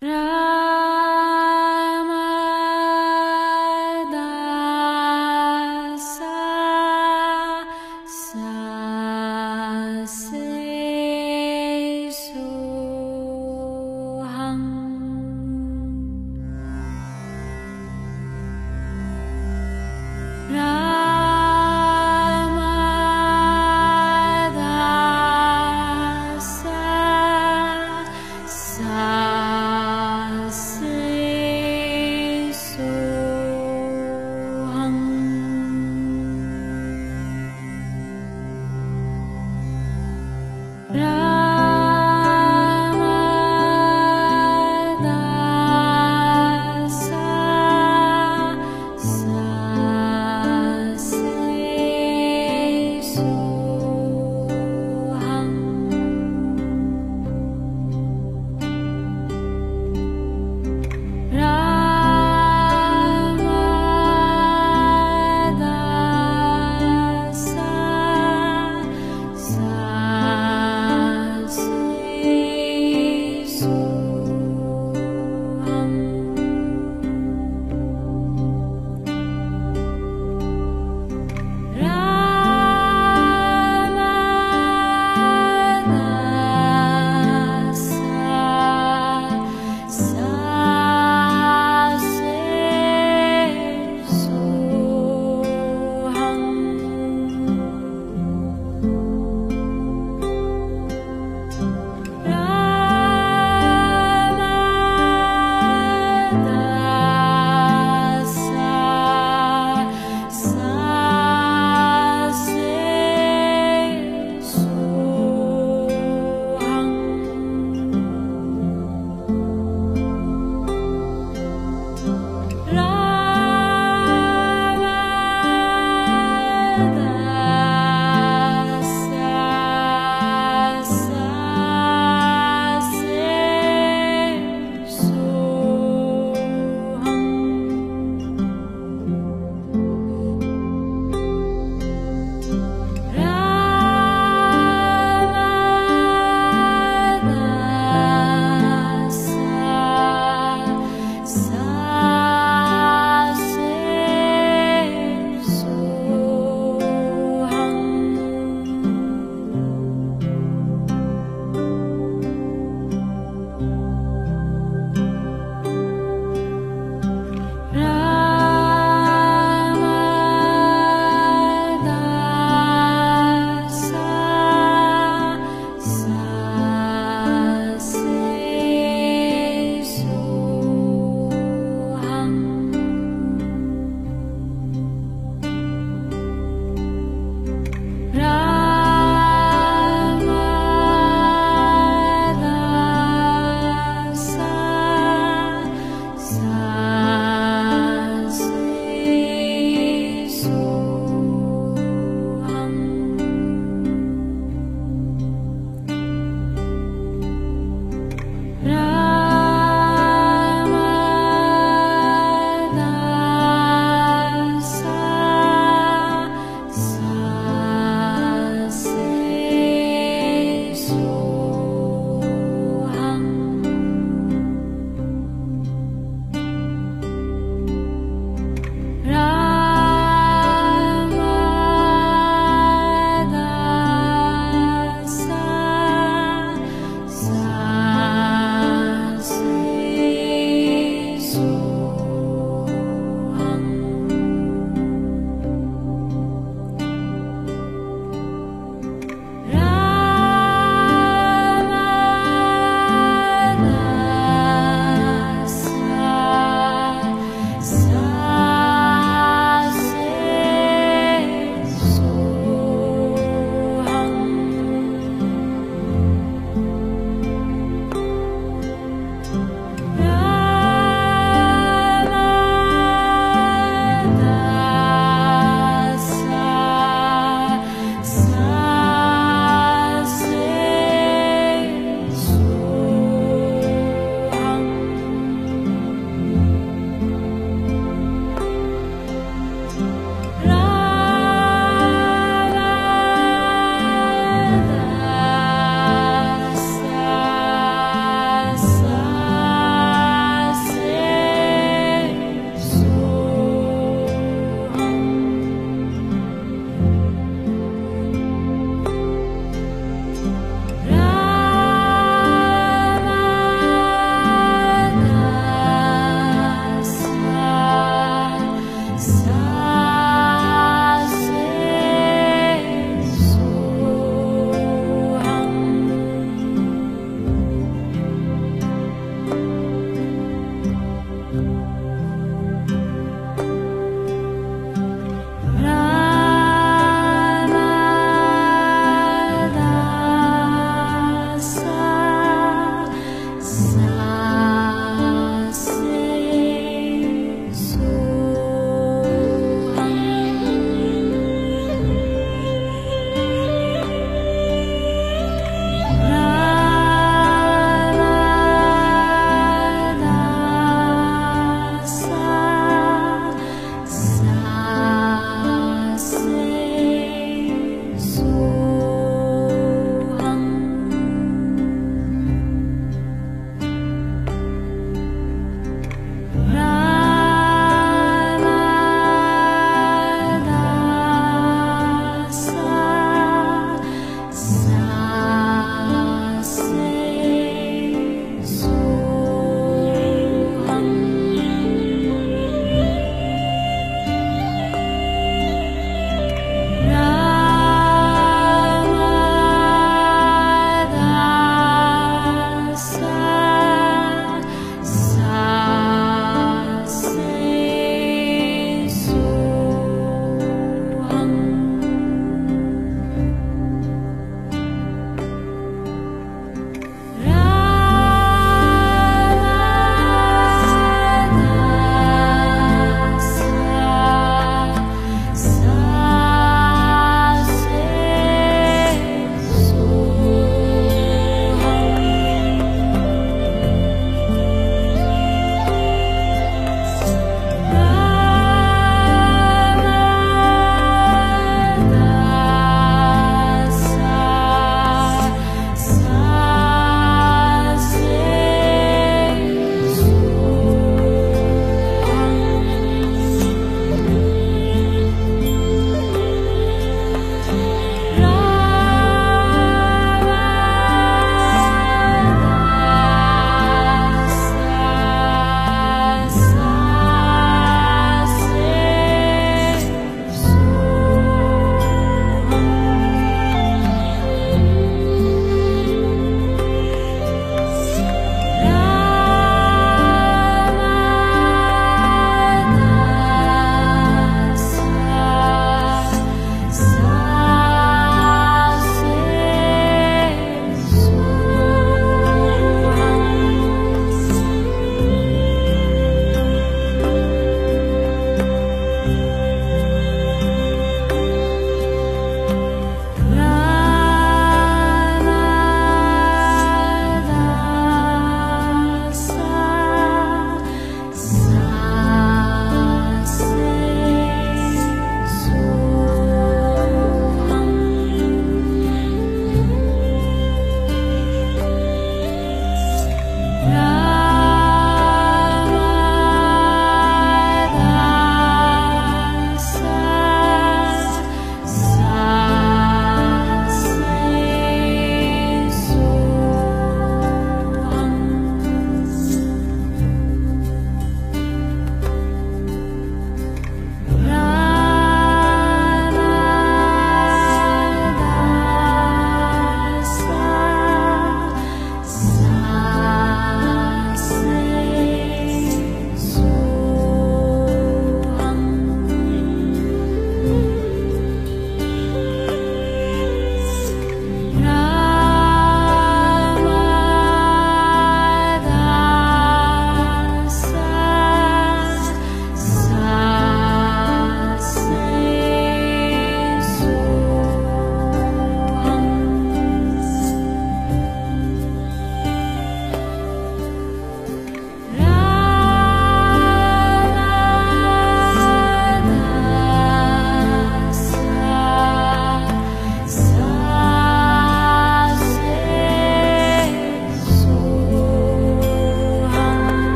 让